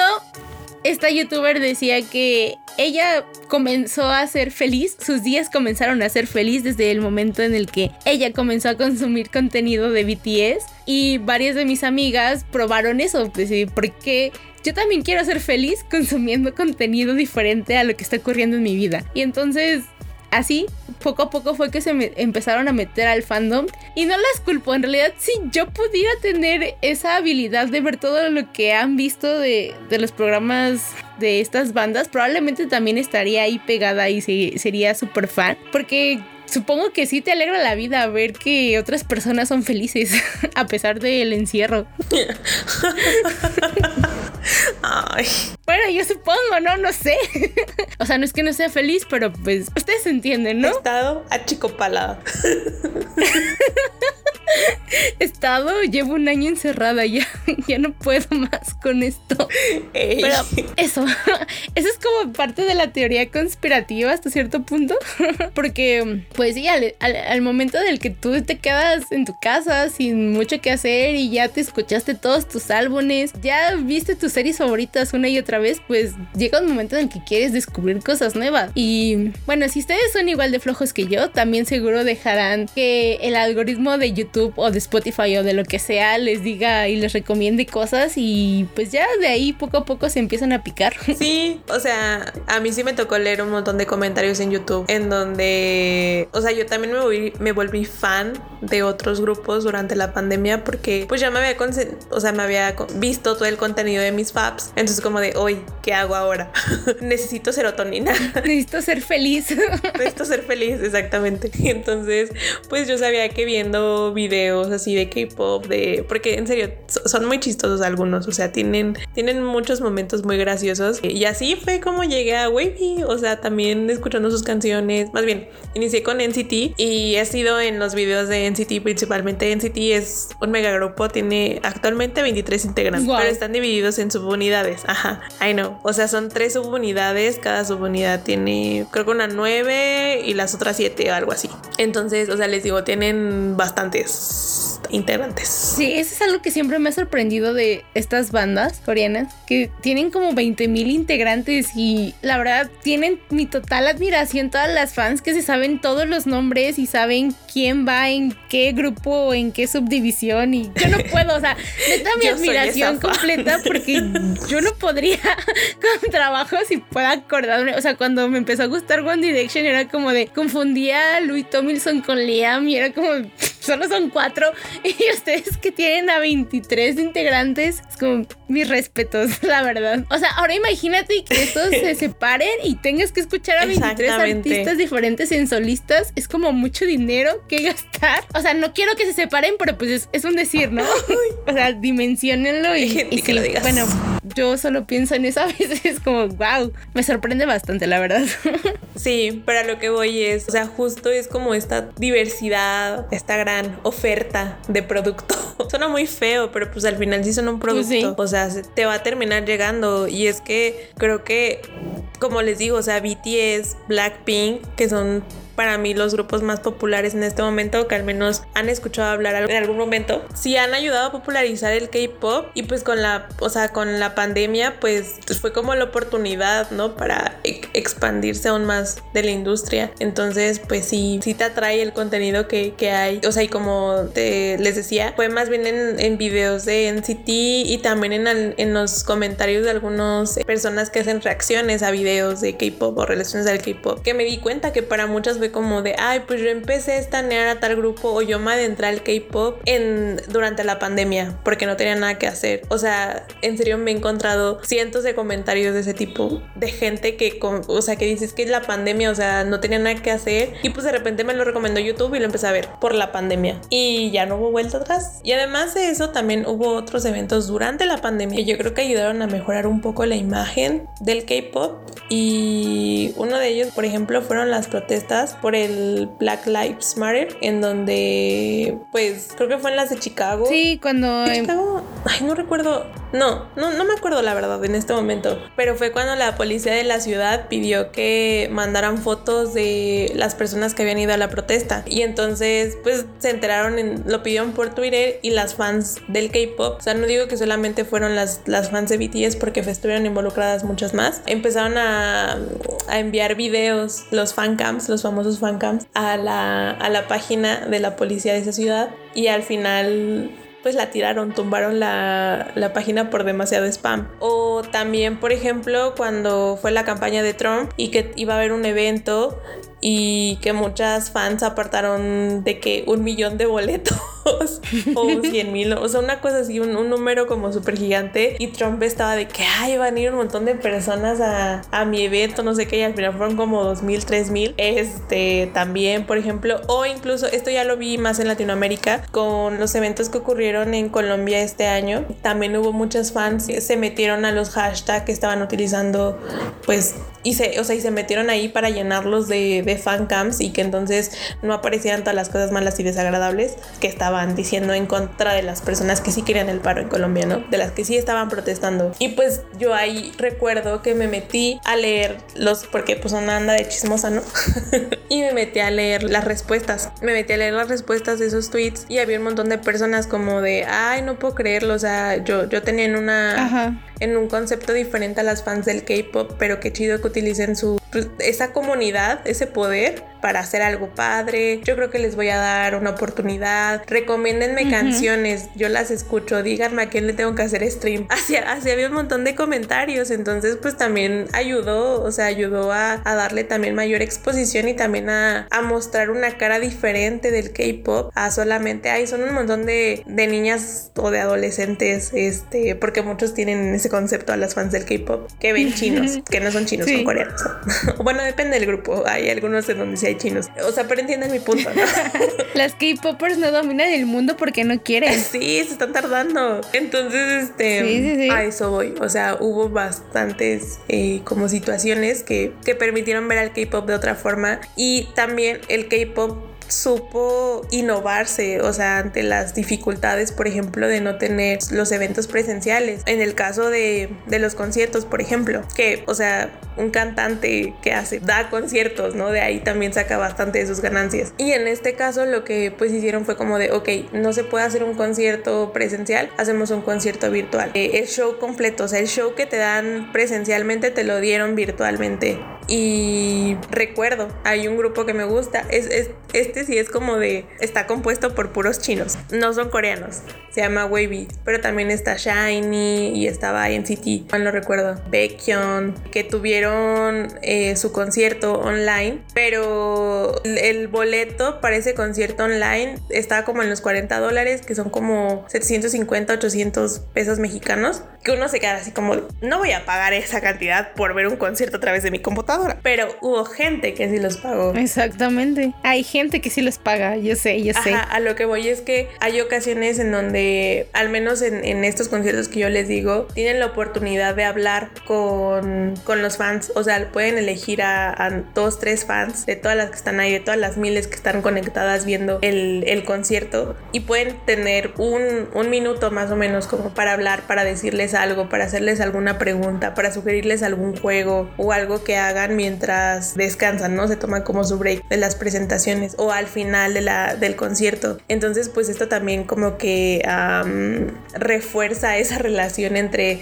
esta youtuber decía que ella comenzó a ser feliz, sus días comenzaron a ser feliz desde el momento en el que ella comenzó a consumir contenido de BTS y varias de mis amigas probaron eso, pues, porque yo también quiero ser feliz consumiendo contenido diferente a lo que está ocurriendo en mi vida. Y entonces, así, poco a poco fue que se me empezaron a meter al fandom. Y no las culpo, en realidad, si yo pudiera tener esa habilidad de ver todo lo que han visto de, los programas de estas bandas, probablemente también estaría ahí pegada y sería súper fan. Porque supongo que sí te alegra la vida ver que otras personas son felices a pesar del encierro. Ay. Bueno, yo supongo, ¿no? No sé. o sea, no es que no sea feliz, pero pues ustedes entienden, ¿no? He estado achicopalada. He estado, llevo un año encerrada ya, ya no puedo más con esto. Pero eso, eso es como parte de la teoría conspirativa hasta cierto punto, porque pues sí, al, al, momento del que tú te quedas en tu casa sin mucho que hacer y ya te escuchaste todos tus álbumes, ya viste tus series favoritas una y otra vez, pues llega un momento en el que quieres descubrir cosas nuevas. Y bueno, si ustedes son igual de flojos que yo, también seguro dejarán que el algoritmo de YouTube YouTube o de Spotify o de lo que sea les diga y les recomiende cosas y pues ya de ahí poco a poco se empiezan a picar. Sí, o sea, a mí sí me tocó leer un montón de comentarios en YouTube en donde, o sea, yo también me volví, me volví fan de otros grupos durante la pandemia porque pues ya me había, o sea, me había visto todo el contenido de mis faps. Entonces como de, hoy, ¿qué hago ahora? Necesito serotonina. Necesito ser feliz. Necesito ser feliz, exactamente. Entonces, pues yo sabía que viendo videos así de K-pop, de... Porque en serio, son muy chistosos algunos, o sea, tienen, tienen muchos momentos muy graciosos. Y así fue como llegué a Wavy, o sea, también escuchando sus canciones. Más bien, inicié con NCT y he sido en los videos de NCT, principalmente NCT es un mega grupo, tiene actualmente 23 integrantes, pero están divididos en subunidades. Ajá, I know. O sea, son tres subunidades, cada subunidad tiene, creo que una nueve y las otras siete o algo así. Entonces, o sea, les digo, tienen bastantes integrantes. Sí, eso es algo que siempre me ha sorprendido de estas bandas coreanas, que tienen como 20 mil integrantes y la verdad tienen mi total admiración todas las fans que se saben todos los nombres y saben quién va en qué grupo, en qué subdivisión y yo no puedo, o sea, neta mi admiración completa porque yo no podría con trabajo si puedo acordarme, o sea, cuando me empezó a gustar One Direction era como de confundía a Louis Tomlinson con Liam y era como solo son cuatro y ustedes que tienen a 23 integrantes, es como mis respetos, la verdad. O sea, ahora imagínate que estos se separen y tengas que escuchar a 23 artistas diferentes en solistas, es como mucho dinero que gastar. O sea, no quiero que se separen, pero pues es, un decir, ¿no? o sea, dimensionenlo y, y sí, bueno, yo solo pienso en eso a veces, es como, wow, me sorprende bastante, la verdad. sí, pero a lo que voy es, o sea, justo es como esta diversidad, esta gran oferta de producto. Suena muy feo, pero pues al final sí son un pues producto. O sea, te va a terminar llegando. Y es que creo que, como les digo, o sea, BTS, Blackpink, que son para mí los grupos más populares en este momento, que al menos han escuchado hablar en algún momento, sí han ayudado a popularizar el K-pop y pues con la, o sea, con la pandemia pues fue como la oportunidad, ¿no? Para expandirse aún más de la industria. Entonces pues sí, sí te atrae el contenido que, que hay. O sea, y como te, les decía, fue más bien en, en videos de NCT y también en, en los comentarios de algunas personas que hacen reacciones a videos de K-pop o relaciones al K-pop, que me di cuenta que para muchas como de, ay, pues yo empecé a estanear a tal grupo o yo me adentré al K-pop en durante la pandemia porque no tenía nada que hacer. O sea, en serio me he encontrado cientos de comentarios de ese tipo de gente que, o sea, que dices que es la pandemia, o sea, no tenía nada que hacer y pues de repente me lo recomendó YouTube y lo empecé a ver por la pandemia y ya no hubo vuelta atrás. Y además de eso también hubo otros eventos durante la pandemia que yo creo que ayudaron a mejorar un poco la imagen del K-pop y uno de ellos, por ejemplo, fueron las protestas por el Black Lives Matter, en donde, pues, creo que fue en las de Chicago. Sí, cuando... Chicago? Ay, no recuerdo. No, no, no me acuerdo la verdad en este momento. Pero fue cuando la policía de la ciudad pidió que mandaran fotos de las personas que habían ido a la protesta. Y entonces, pues, se enteraron, en, lo pidieron por Twitter y las fans del K-pop. O sea, no digo que solamente fueron las, las fans de BTS porque estuvieron involucradas muchas más. Empezaron a, a enviar videos, los fancams, los famosos fancams a la, a la página de la policía de esa ciudad y al final pues la tiraron, tumbaron la, la, página por demasiado spam. O también, por ejemplo, cuando fue la campaña de Trump y que iba a haber un evento y que muchas fans apartaron de que un millón de boletos o 100 mil, o sea, una cosa así, un, número como súper gigante. Y Trump estaba de que, ay, van a ir un montón de personas a, a mi evento, no sé qué, y al final fueron como 2 mil, 3 mil. Este, también, por ejemplo, o incluso, esto ya lo vi más en Latinoamérica, con los eventos que ocurrieron en Colombia este año, también hubo muchas fans que se metieron a los hashtags que estaban utilizando, pues, y se, o sea, y se metieron ahí para llenarlos de, de fan camps y que entonces no aparecieran todas las cosas malas y desagradables que estaban diciendo en contra de las personas que sí querían el paro en Colombia, ¿no? De las que sí estaban protestando. Y pues yo ahí recuerdo que me metí a leer los, porque pues una anda de chismosa, ¿no? y me metí a leer las respuestas. Me metí a leer las respuestas de esos tweets y había un montón de personas como de, ay, no puedo creerlo, o sea, yo, yo tenía en una... En un concepto diferente a las fans del K-pop, pero qué chido que utilicen su, esa comunidad, ese poder para hacer algo padre. Yo creo que les voy a dar una oportunidad. Recomiéndenme canciones, yo las escucho. Díganme a quién le tengo que hacer stream. Así, así había un montón de comentarios. Entonces, pues también ayudó, o sea, ayudó a, darle también mayor exposición y también a, mostrar una cara diferente del K-pop a solamente, ay, son un montón de, de niñas o de adolescentes, este, porque muchos tienen ese concepto a las fans del K-pop que ven chinos, que no son chinos, son coreanos. bueno, depende del grupo. Hay algunos en donde sí hay chinos. O sea, pero entienden mi punto, ¿no? Las K-popers no dominan el mundo porque no quieren. Sí, se están tardando. Entonces, este, a eso voy. O sea, hubo bastantes eh, como situaciones que, que permitieron ver al K-pop de otra forma. Y también el K-pop supo innovarse, o sea, ante las dificultades, por ejemplo, de no tener los eventos presenciales. En el caso de, de los conciertos, por ejemplo, que, o sea, un cantante que hace, da conciertos, ¿no? De ahí también saca bastante de sus ganancias. Y en este caso lo que pues hicieron fue como de, ok, no se puede hacer un concierto presencial, hacemos un concierto virtual. Eh, el show completo, o sea, el show que te dan presencialmente te lo dieron virtualmente. Y recuerdo, hay un grupo que me gusta, es, es, este sí es como de, está compuesto por puros chinos, no son coreanos, se llama Wavy, pero también está Shiny y estaba NCT, no lo recuerdo, Baekhyun, que tuvieron eh, su concierto online, pero el boleto para ese concierto online estaba como en los 40 dólares, que son como 750, 800 pesos mexicanos, que uno se queda así como, no voy a pagar esa cantidad por ver un concierto a través de mi computadora, pero hubo gente que sí los pagó. Exactamente, hay gente que sí los paga, yo sé, yo sé. a lo que voy es que hay ocasiones en donde, al menos en, estos conciertos que yo les digo, tienen la oportunidad de hablar con, con los fans, o sea, pueden elegir a, dos, tres fans de todas las que están ahí, de todas las miles que están conectadas viendo el, el concierto y pueden tener un, un minuto más o menos como para hablar, para decirles algo, para hacerles alguna pregunta, para sugerirles algún juego o algo que hagan mientras descansan, ¿no? Se toman como su break de las presentaciones o al final de la, del concierto. Entonces, pues esto también como que refuerza esa relación entre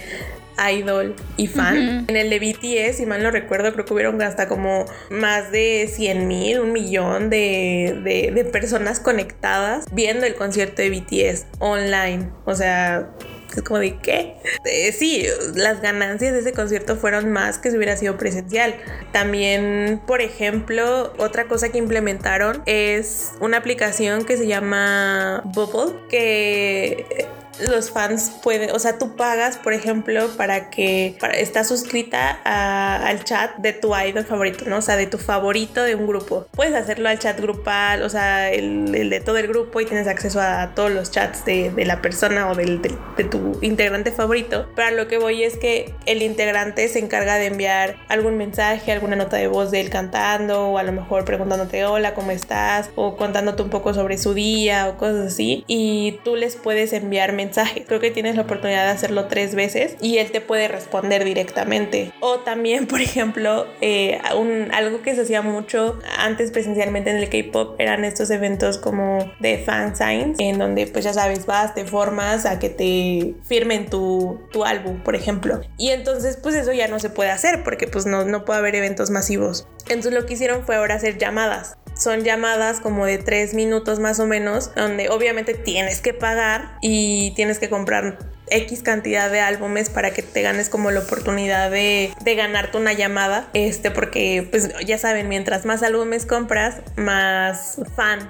idol y fan. En el de BTS, si mal no recuerdo, creo que hubieron hasta como más de 100 mil, un millón de, de, personas conectadas viendo el concierto de BTS online. O sea, es como de qué. Eh, sí, las ganancias de ese concierto fueron más que si hubiera sido presencial. También, por ejemplo, otra cosa que implementaron es una aplicación que se llama Bubble, que los fans pueden, o sea, tú pagas, por ejemplo, para que para, estás suscrita al chat de tu idol favorito, ¿no? O sea, de tu favorito de un grupo. Puedes hacerlo al chat grupal, o sea, el, de todo el grupo y tienes acceso a todos los chats de, la persona o del, de, tu integrante favorito. Pero a lo que voy es que el integrante se encarga de enviar algún mensaje, alguna nota de voz de él cantando o a lo mejor preguntándote hola, ¿cómo estás? O contándote un poco sobre su día o cosas así. Y tú les puedes enviar mensajes Creo que tienes la oportunidad de hacerlo tres veces y él te puede responder directamente. O también, por ejemplo, eh, un, algo que se hacía mucho antes presencialmente en el K-pop eran estos eventos como de fan signs, en donde pues ya sabes, vas, te formas a que te firmen tu, tu álbum, por ejemplo. Y entonces pues eso ya no se puede hacer porque pues no, no puede haber eventos masivos. Entonces lo que hicieron fue ahora hacer llamadas son llamadas como de tres minutos más o menos, donde obviamente tienes que pagar y tienes que comprar X cantidad de álbumes para que te ganes como la oportunidad de, de, ganarte una llamada. Este, porque, pues ya saben, mientras más álbumes compras, más fan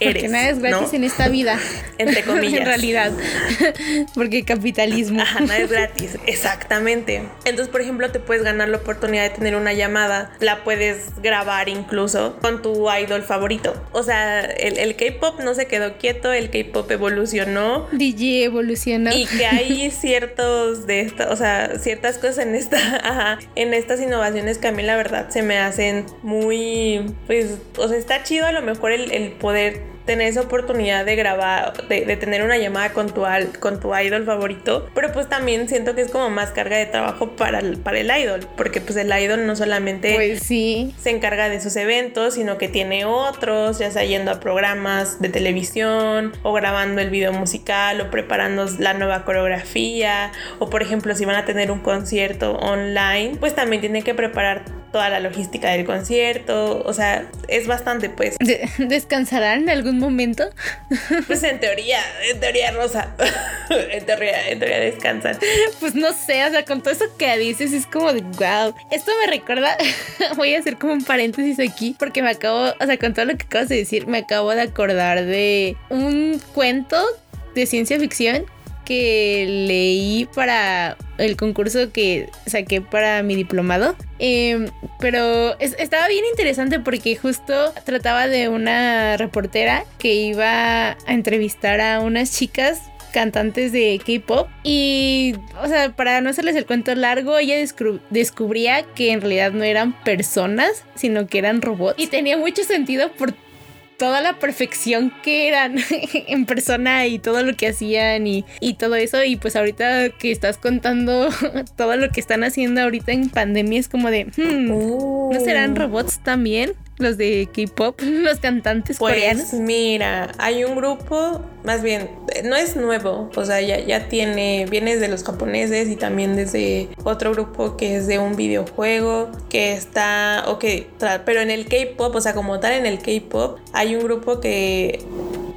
eres. Porque nada es gratis en esta vida. Entre comillas. en realidad. porque capitalismo. Ajá, nada es gratis. Exactamente. Entonces, por ejemplo, te puedes ganar la oportunidad de tener una llamada. La puedes grabar incluso con tu idol favorito. O sea, el, el K-pop no se quedó quieto, el K-pop evolucionó. DJ evolucionó. Y que hay ciertos de esta, o sea, ciertas cosas en esta, ajá, en estas innovaciones que a mí la verdad se me hacen muy, pues, o sea, está chido a lo mejor el, el poder tener esa oportunidad de grabar, de, tener una llamada con tu, con tu idol favorito, pero pues también siento que es como más carga de trabajo para el, para el idol, porque pues el idol no solamente pues sí. se encarga de sus eventos, sino que tiene otros, ya sea yendo a programas de televisión o grabando el video musical o preparando la nueva coreografía o por ejemplo si van a tener un concierto online, pues también tiene que preparar toda la logística del concierto, o sea, es bastante pues. ¿Descansarán en algún momento? Pues en teoría, en teoría rosa, en teoría, en teoría descansan. Pues no sé, o sea, con todo eso que dices es como de wow. Esto me recuerda, voy a hacer como un paréntesis aquí, porque me acabo, o sea, con todo lo que acabas de decir, me acabo de acordar de un cuento de ciencia ficción que leí para el concurso que saqué para mi diplomado. Em, pero estaba bien interesante porque justo trataba de una reportera que iba a entrevistar a unas chicas cantantes de K-pop y, o sea, para no hacerles el cuento largo, ella descubría que en realidad no eran personas, sino que eran robots y tenía mucho sentido por toda la perfección que eran en persona y todo lo que hacían y, todo eso. Y pues ahorita que estás contando todo lo que están haciendo ahorita en pandemia es como de, hmm, ¿no serán oh. robots también? Los de K-pop, los cantantes pues, coreanos? Mira, hay un grupo, más bien, no es nuevo, o sea, ya, ya tiene, viene de los japoneses y también desde otro grupo que es de un videojuego que está, ok, pero en el K-pop, o sea, como tal en el K-pop, hay un grupo que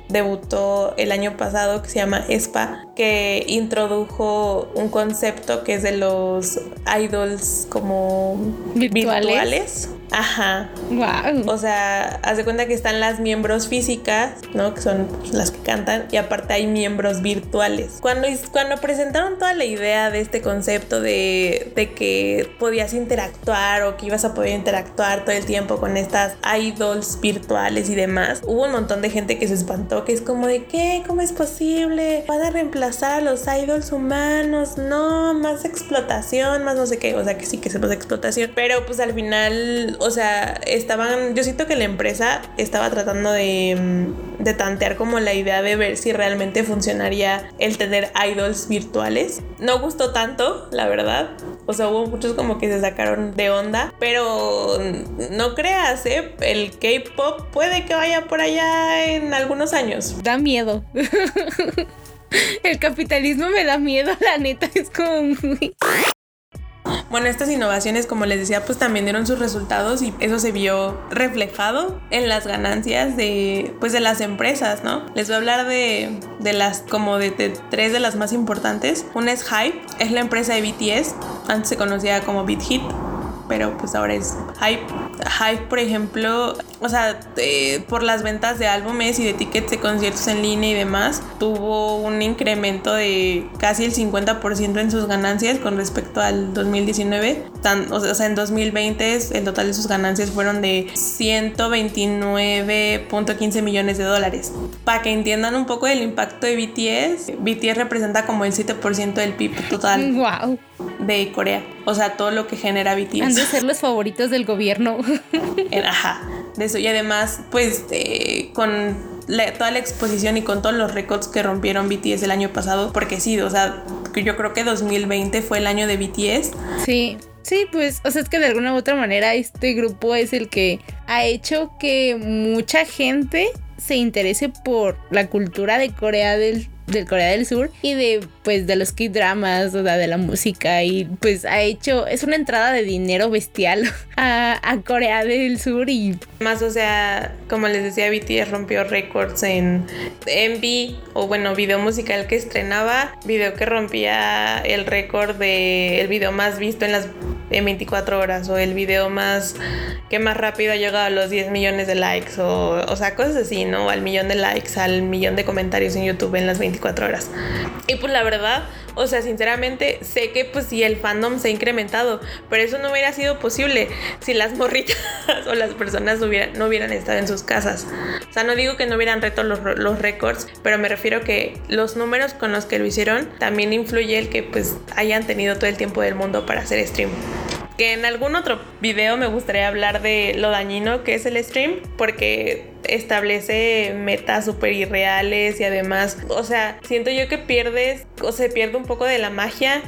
debutó el año pasado que se llama ESPA, que introdujo un concepto que es de los idols como virtuales Ajá. Wow. O sea, haz de cuenta que están las miembros físicas, ¿no? Que son las que cantan, y aparte hay miembros virtuales. Cuando, cuando presentaron toda la idea de este concepto de, de que podías interactuar o que ibas a poder interactuar todo el tiempo con estas idols virtuales y demás, hubo un montón de gente que se espantó, que es como de, ¿qué? ¿Cómo es posible? ¿Van a reemplazar a los idols humanos? No, más explotación, más no sé qué. O sea, que sí que se puede explotación. Pero pues al final o sea, estaban, yo siento que la empresa estaba tratando de, mm, de tantear como la idea de ver si realmente funcionaría el tener idols virtuales. No gustó tanto, la verdad. O sea, hubo muchos como que se sacaron de onda, pero no creas, ¿eh? El K-Pop puede que vaya por allá en algunos años. Da miedo. El capitalismo me da miedo, la neta, es como bueno, estas innovaciones, como les decía, pues también dieron sus resultados y eso se vio reflejado en las ganancias de, pues, de las empresas, ¿no? Les voy a hablar de, de las, como de, de, tres de las más importantes. Una es Hype, es la empresa de BTS, antes se conocía como BitHit pero pues ahora es Hype. Hype, por ejemplo, o sea, por las ventas de álbumes y de tickets de conciertos en línea y demás, tuvo un incremento de casi el 50% en sus ganancias con respecto al 2019. o sea, en 2020 el total de sus ganancias fueron de 129.15 millones de dólares. Para que entiendan un poco el impacto de BTS, BTS representa como el 7% del PIB total. ¡Wow! De Corea. O sea, todo lo que genera BTS. Han de ser los favoritos del gobierno. Ajá, de eso. Y además, pues, eh, con toda la exposición y con todos los récords que rompieron BTS el año pasado, porque sí, o sea, yo creo que 2020 fue el año de BTS. Sí. Sí, pues, o sea, es que de alguna u otra manera este grupo es el que ha hecho que mucha gente se interese por la cultura de Corea del del Corea del Sur y de pues de los K-dramas, o sea, de la música y pues ha hecho, es una entrada de dinero bestial a, Corea del Sur y... Más, o sea, como les decía, BTS rompió récords en MV o bueno, video musical que estrenaba, video que rompía el récord de el video más visto en las en 24 horas o el video más que más rápido ha llegado a los 10 millones de likes o, o sea, cosas así, ¿no? Al millón de likes, al millón de comentarios en YouTube en las 24 horas. Y pues la verdad, o sea, sinceramente, sé que pues sí el fandom se ha incrementado, pero eso no hubiera sido posible si las morritas o las personas hubieran, no hubieran estado en sus casas. O sea, no digo que no hubieran reto los, los récords, pero me refiero que los números con los que lo hicieron también influye el que pues hayan tenido todo el tiempo del mundo para hacer stream que en algún otro video me gustaría hablar de lo dañino que es el stream, porque establece metas súper irreales y además, o sea, siento yo que pierdes o se pierde un poco de la magia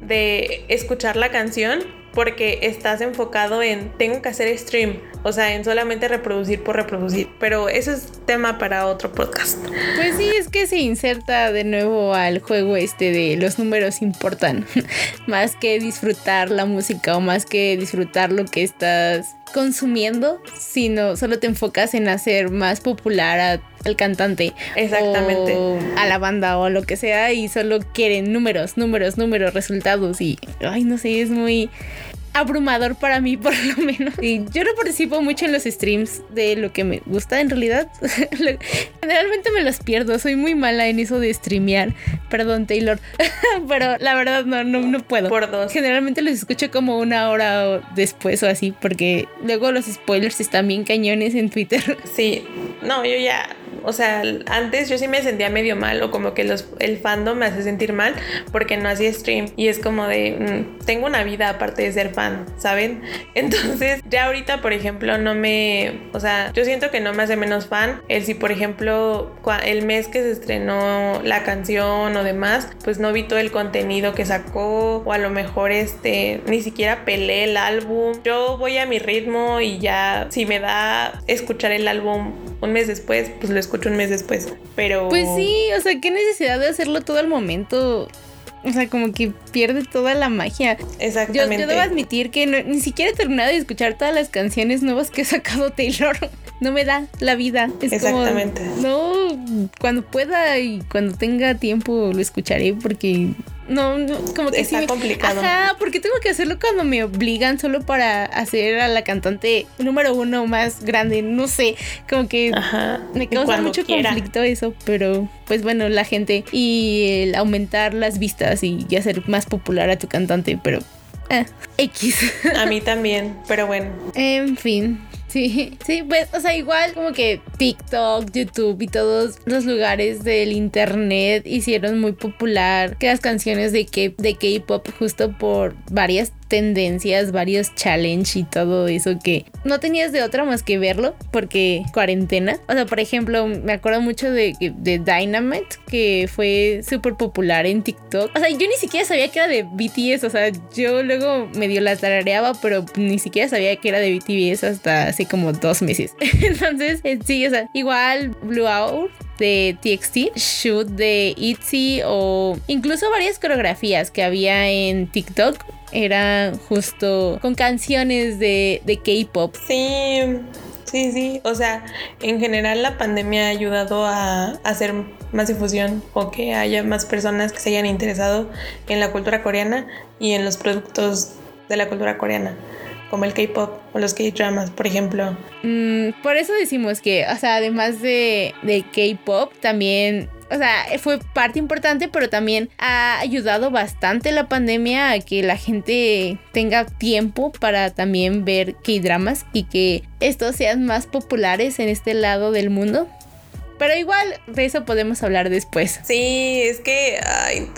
de escuchar la canción porque estás enfocado en tengo que hacer stream, o sea, en solamente reproducir por reproducir, pero eso es tema para otro podcast. Pues sí, es que se inserta de nuevo al juego este de los números importan, más que disfrutar la música o más que disfrutar lo que estás consumiendo, sino solo te enfocas en hacer más popular al cantante. Exactamente. O a la banda o lo que sea y solo quieren números, números, números, resultados y, ay, no sé, es muy abrumador para mí por lo menos. Y yo no participo mucho en los streams de lo que me gusta en realidad. Generalmente me los pierdo, soy muy mala en eso de streamear. Perdón Taylor, pero la verdad no, no, no puedo. Por dos. Generalmente los escucho como una hora después o así, porque luego los spoilers están bien cañones en Twitter. Sí, no, yo ya o sea, antes yo sí me sentía medio mal o como que los, el fandom me hace sentir mal porque no hacía stream y es como de, mm, tengo una vida aparte de ser fan, ¿saben? Entonces ya ahorita, por ejemplo, no me, o sea, yo siento que no me hace menos fan el si, por ejemplo, el mes que se estrenó la canción o demás, pues no vi todo el contenido que sacó o a lo mejor este, ni siquiera pelé el álbum. Yo voy a mi ritmo y ya si me da escuchar el álbum un mes después, pues lo escucho un mes después. Pero. Pues sí, o sea, qué necesidad de hacerlo todo al momento. O sea, como que pierde toda la magia. Exactamente. Yo, debo admitir que ni siquiera he terminado de escuchar todas las canciones nuevas que ha sacado Taylor. No me da la vida. Exactamente. no, cuando pueda y cuando tenga tiempo lo escucharé porque no, no, como que Está complicado. Ajá, porque tengo que hacerlo cuando me obligan solo para hacer a la cantante número uno más grande. No sé, como que me causa mucho conflicto eso, pero pues bueno, la gente y el aumentar las vistas y, hacer más popular a tu cantante, pero eh, X. A mí también, pero bueno. En fin. Sí, sí, pues, o sea, igual como que TikTok, YouTube y todos los lugares del internet hicieron muy popular que las canciones de K-pop justo por varias tendencias, varios challenge y todo eso que no tenías de otra más que verlo porque cuarentena. O sea, por ejemplo, me acuerdo mucho de, de Dynamite que fue súper popular en TikTok. O sea, yo ni siquiera sabía que era de BTS. O sea, yo luego medio la tarareaba, pero ni siquiera sabía que era de BTS hasta hace como dos meses. Entonces, eh, sí, o sea, igual Blue Hour de TXT, Shoot de ITZY o incluso varias coreografías que había en TikTok era justo con canciones de, de K-pop. Sí. Sí, sí, o sea, en general la pandemia ha ayudado a, hacer más difusión o que haya más personas que se hayan interesado en la cultura coreana y en los productos de la cultura coreana, como el K-pop o los K-dramas, por ejemplo. Mm, por eso decimos que, o sea, además de, de K-pop, también o sea, fue parte importante, pero también ha ayudado bastante la pandemia a que la gente tenga tiempo para también ver K-dramas y que estos sean más populares en este lado del mundo. Pero igual de eso podemos hablar después. Sí, es que,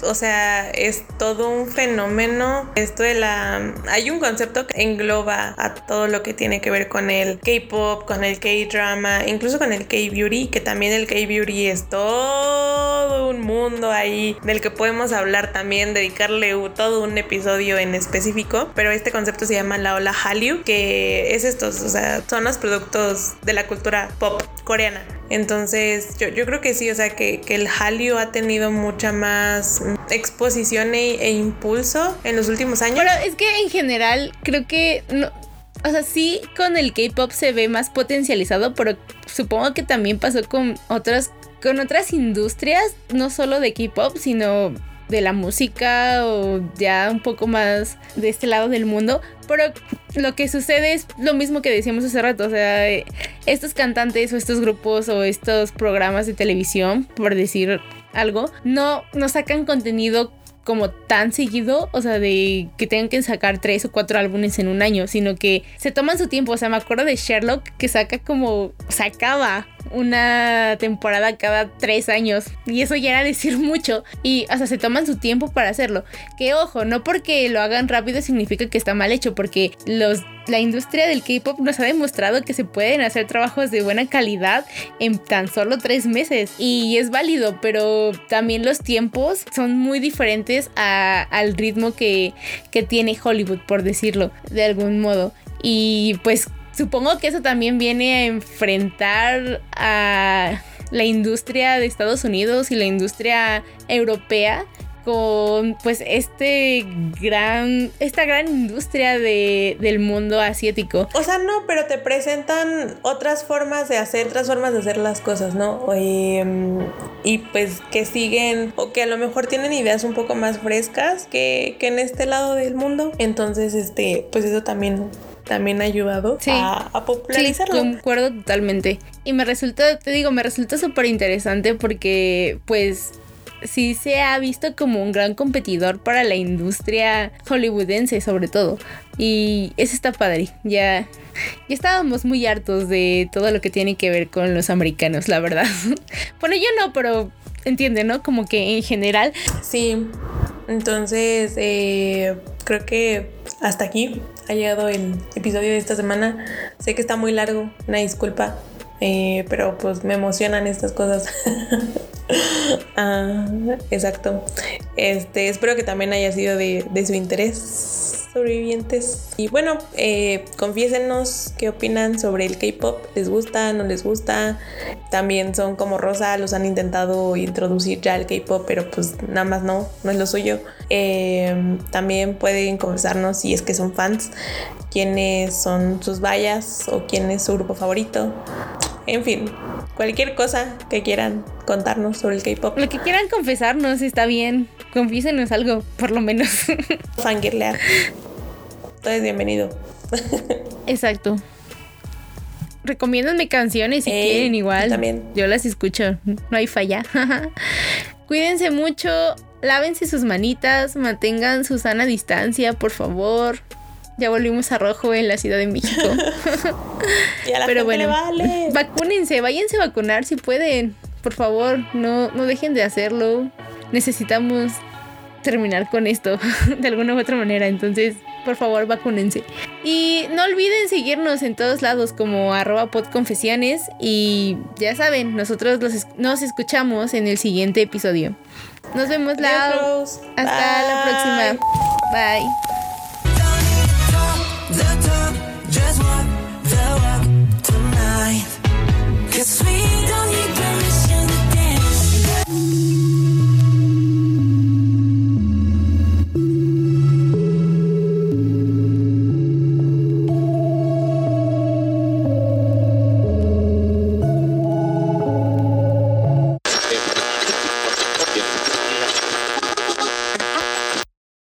o sea, es todo un fenómeno. Esto de la... Hay un concepto que engloba a todo lo que tiene que ver con el K-Pop, con el K-Drama, incluso con el K-Beauty, que también el K-Beauty es todo un mundo ahí del que podemos hablar también, dedicarle todo un episodio en específico. Pero este concepto se llama la ola Hallyu, que es estos, o sea, son los productos de la cultura pop coreana. Entonces, yo, yo creo que sí, o sea, que, el Hallyu ha tenido mucha más exposición e, e, impulso en los últimos años. Pero es que en general creo que no, o sea, sí con el K-pop se ve más potencializado, pero supongo que también pasó con otras con otras industrias, no solo de K-pop, sino de la música o ya un poco más de este lado del mundo. Pero lo que sucede es lo mismo que decíamos hace rato. O sea, estos cantantes o estos grupos o estos programas de televisión, por decir algo, no, no sacan contenido como tan seguido, o sea, de que tengan que sacar tres o cuatro álbumes en un año, sino que se toman su tiempo. O sea, me acuerdo de Sherlock que saca como, sacaba una temporada cada tres años. Y eso ya era decir mucho. Y hasta se toman su tiempo para hacerlo. Que ojo, no porque lo hagan rápido significa que está mal hecho, porque los la industria del K-pop nos ha demostrado que se pueden hacer trabajos de buena calidad en tan solo tres meses y es válido, pero también los tiempos son muy diferentes al ritmo que, que tiene Hollywood, por decirlo de algún modo. Y pues supongo que eso también viene a enfrentar a la industria de Estados Unidos y la industria europea con pues este gran esta gran industria de, del mundo asiático. O sea, no, pero te presentan otras formas de hacer, otras formas de hacer las cosas, ¿no? Em, y pues que siguen o que a lo mejor tienen ideas un poco más frescas que, que en este lado del mundo. Entonces, este, pues eso también también ha ayudado a, a, popularizarlo. Sí, concuerdo totalmente. Y me resulta, te digo, me resulta súper interesante porque pues sí se ha visto como un gran competidor para la industria hollywoodense sobre todo. Y eso está padre. Ya, ya estábamos muy hartos de todo lo que tiene que ver con los americanos, la verdad. bueno, yo no, pero entiende, ¿no? Como que en general. Sí. Entonces, eh, creo que hasta aquí ha llegado el episodio de esta semana. Sé que está muy largo, una disculpa. Eh, pero pues me emocionan estas cosas. ah, exacto. Este, espero que también haya sido de, su interés sobrevivientes. Y bueno, eh, confiésenos qué opinan sobre el K-pop. ¿Les gusta? ¿No les gusta? También son como Rosa, los han intentado introducir ya el K-pop, pero pues nada más no, no es lo suyo. Eh, también pueden confesarnos si es que son fans, quiénes son sus vallas o quién es su grupo favorito. En fin, cualquier cosa que quieran contarnos sobre el K-pop. Lo que quieran confesarnos está bien. Confiésenos algo, por lo menos. Fangirlear. Todo es bienvenido. Exacto. Recomiéndanme canciones si quieren igual. También. Yo las escucho. No hay falla. Cuídense mucho. Lávense sus manitas. Mantengan su sana distancia, por favor. Ya volvimos a rojo en la Ciudad de México. y a la Pero bueno, vale. vacúnense, váyanse a vacunar si pueden. Por favor, no, no dejen de hacerlo. Necesitamos terminar con esto de alguna u otra manera. Entonces, por favor, vacúnense. Y no olviden seguirnos en todos lados como arroba podconfesiones. Y ya saben, nosotros nos escuchamos en el siguiente episodio. Nos vemos, la Hasta la próxima. Bye. The top, just one